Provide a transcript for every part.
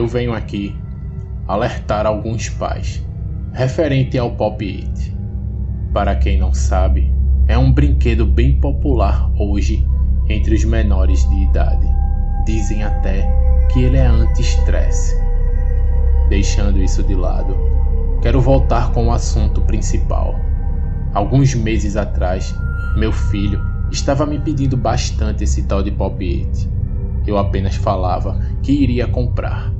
eu venho aqui alertar alguns pais referente ao Pop It. Para quem não sabe, é um brinquedo bem popular hoje entre os menores de idade. Dizem até que ele é anti-estresse. Deixando isso de lado, quero voltar com o assunto principal. Alguns meses atrás, meu filho estava me pedindo bastante esse tal de Pop It. Eu apenas falava que iria comprar.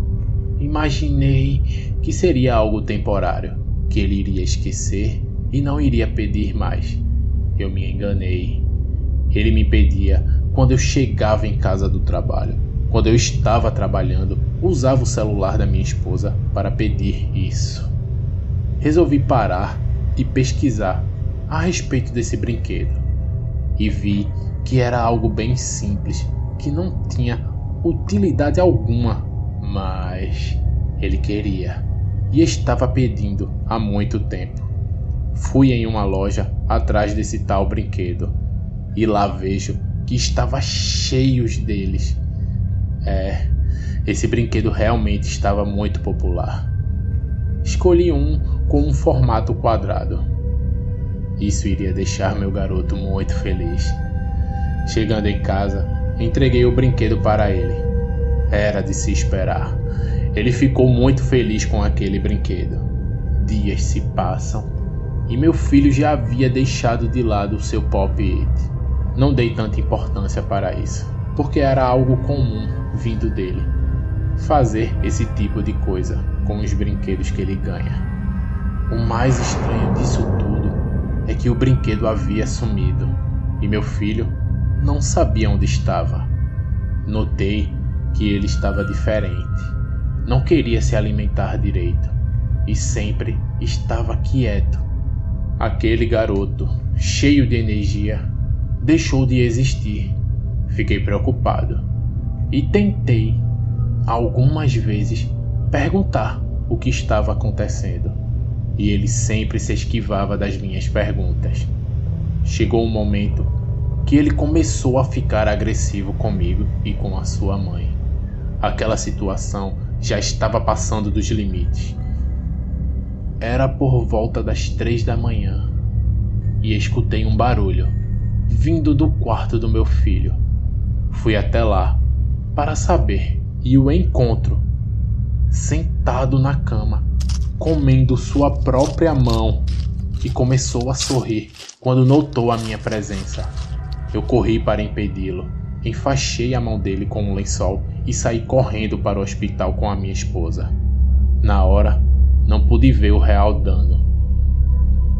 Imaginei que seria algo temporário, que ele iria esquecer e não iria pedir mais. Eu me enganei. Ele me pedia quando eu chegava em casa do trabalho. Quando eu estava trabalhando, usava o celular da minha esposa para pedir isso. Resolvi parar e pesquisar a respeito desse brinquedo e vi que era algo bem simples, que não tinha utilidade alguma, mas ele queria e estava pedindo há muito tempo. Fui em uma loja atrás desse tal brinquedo e lá vejo que estava cheio deles. É, esse brinquedo realmente estava muito popular. Escolhi um com um formato quadrado. Isso iria deixar meu garoto muito feliz. Chegando em casa, entreguei o brinquedo para ele. Era de se esperar. Ele ficou muito feliz com aquele brinquedo. Dias se passam e meu filho já havia deixado de lado o seu pop it. Não dei tanta importância para isso, porque era algo comum vindo dele. Fazer esse tipo de coisa com os brinquedos que ele ganha. O mais estranho disso tudo é que o brinquedo havia sumido e meu filho não sabia onde estava. Notei que ele estava diferente. Não queria se alimentar direito e sempre estava quieto. Aquele garoto, cheio de energia, deixou de existir. Fiquei preocupado e tentei algumas vezes perguntar o que estava acontecendo, e ele sempre se esquivava das minhas perguntas. Chegou um momento que ele começou a ficar agressivo comigo e com a sua mãe. Aquela situação já estava passando dos limites. Era por volta das três da manhã e escutei um barulho vindo do quarto do meu filho. Fui até lá para saber e o encontro sentado na cama, comendo sua própria mão e começou a sorrir quando notou a minha presença. Eu corri para impedi-lo, enfaixei a mão dele com um lençol e saí correndo para o hospital com a minha esposa. Na hora, não pude ver o real dano.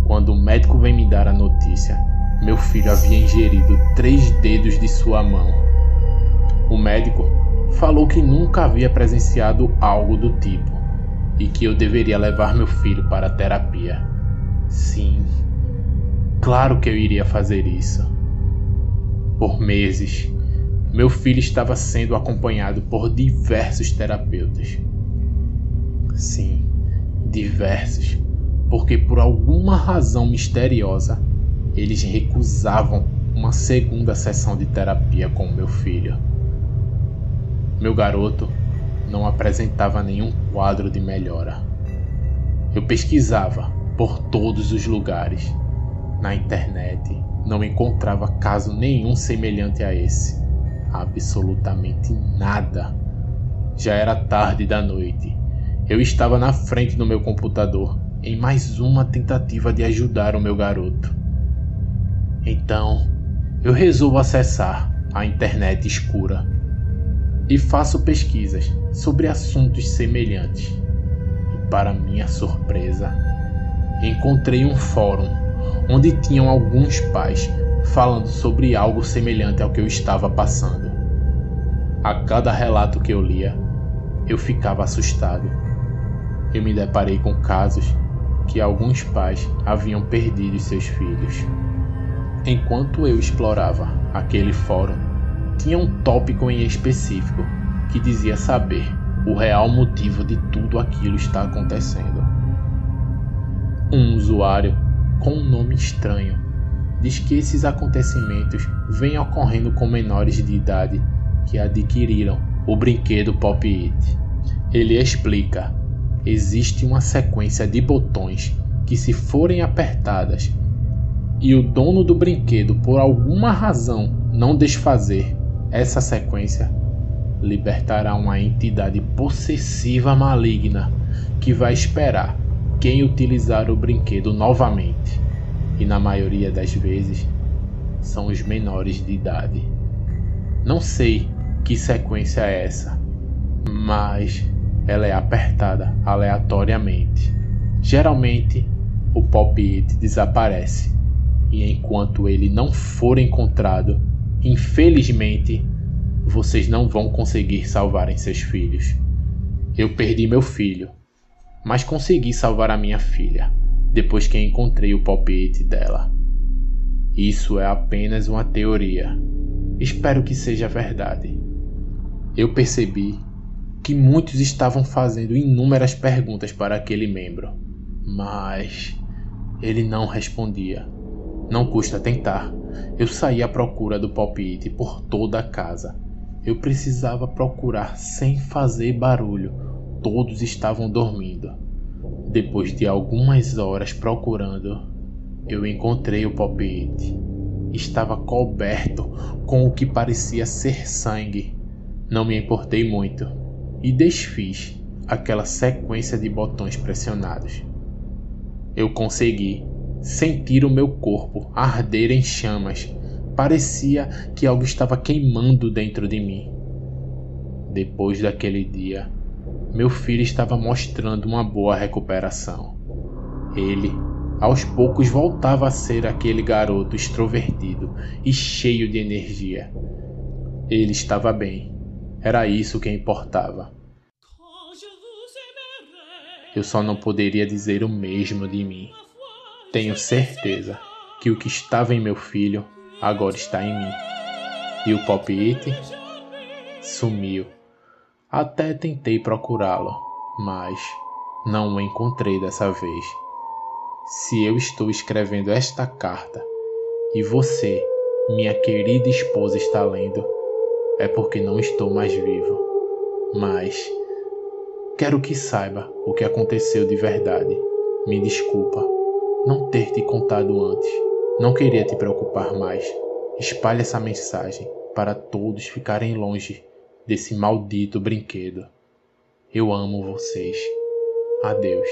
Quando o médico vem me dar a notícia, meu filho havia ingerido três dedos de sua mão. O médico falou que nunca havia presenciado algo do tipo e que eu deveria levar meu filho para a terapia. Sim, claro que eu iria fazer isso. Por meses, meu filho estava sendo acompanhado por diversos terapeutas. Sim, diversos, porque por alguma razão misteriosa eles recusavam uma segunda sessão de terapia com meu filho. Meu garoto não apresentava nenhum quadro de melhora. Eu pesquisava por todos os lugares. Na internet não encontrava caso nenhum semelhante a esse. Absolutamente nada. Já era tarde da noite. Eu estava na frente do meu computador em mais uma tentativa de ajudar o meu garoto. Então, eu resolvo acessar a internet escura e faço pesquisas sobre assuntos semelhantes. E para minha surpresa, encontrei um fórum onde tinham alguns pais falando sobre algo semelhante ao que eu estava passando. A cada relato que eu lia, eu ficava assustado. Eu me deparei com casos que alguns pais haviam perdido seus filhos. Enquanto eu explorava aquele fórum, tinha um tópico em específico que dizia saber o real motivo de tudo aquilo estar acontecendo. Um usuário com um nome estranho diz que esses acontecimentos vêm ocorrendo com menores de idade que adquiriram o brinquedo Pop It. Ele explica: existe uma sequência de botões que, se forem apertadas e o dono do brinquedo por alguma razão não desfazer essa sequência, libertará uma entidade possessiva maligna que vai esperar quem utilizar o brinquedo novamente, e na maioria das vezes são os menores de idade. Não sei que sequência é essa, mas ela é apertada aleatoriamente. Geralmente, o pop-it desaparece, e enquanto ele não for encontrado, infelizmente, vocês não vão conseguir salvarem seus filhos. Eu perdi meu filho, mas consegui salvar a minha filha depois que encontrei o palpite dela. Isso é apenas uma teoria. Espero que seja verdade. Eu percebi que muitos estavam fazendo inúmeras perguntas para aquele membro, mas ele não respondia. Não custa tentar. Eu saí à procura do palpite por toda a casa. Eu precisava procurar sem fazer barulho. Todos estavam dormindo. Depois de algumas horas procurando, eu encontrei o palpite. Estava coberto com o que parecia ser sangue. Não me importei muito e desfiz aquela sequência de botões pressionados. Eu consegui sentir o meu corpo arder em chamas. Parecia que algo estava queimando dentro de mim. Depois daquele dia, meu filho estava mostrando uma boa recuperação. Ele, aos poucos, voltava a ser aquele garoto extrovertido e cheio de energia. Ele estava bem. Era isso que importava. Eu só não poderia dizer o mesmo de mim. Tenho certeza que o que estava em meu filho agora está em mim. E o Pop It sumiu. Até tentei procurá-lo, mas não o encontrei dessa vez. Se eu estou escrevendo esta carta e você, minha querida esposa, está lendo, é porque não estou mais vivo. Mas quero que saiba o que aconteceu de verdade. Me desculpa não ter te contado antes. Não queria te preocupar mais. Espalhe essa mensagem para todos ficarem longe desse maldito brinquedo. Eu amo vocês. Adeus.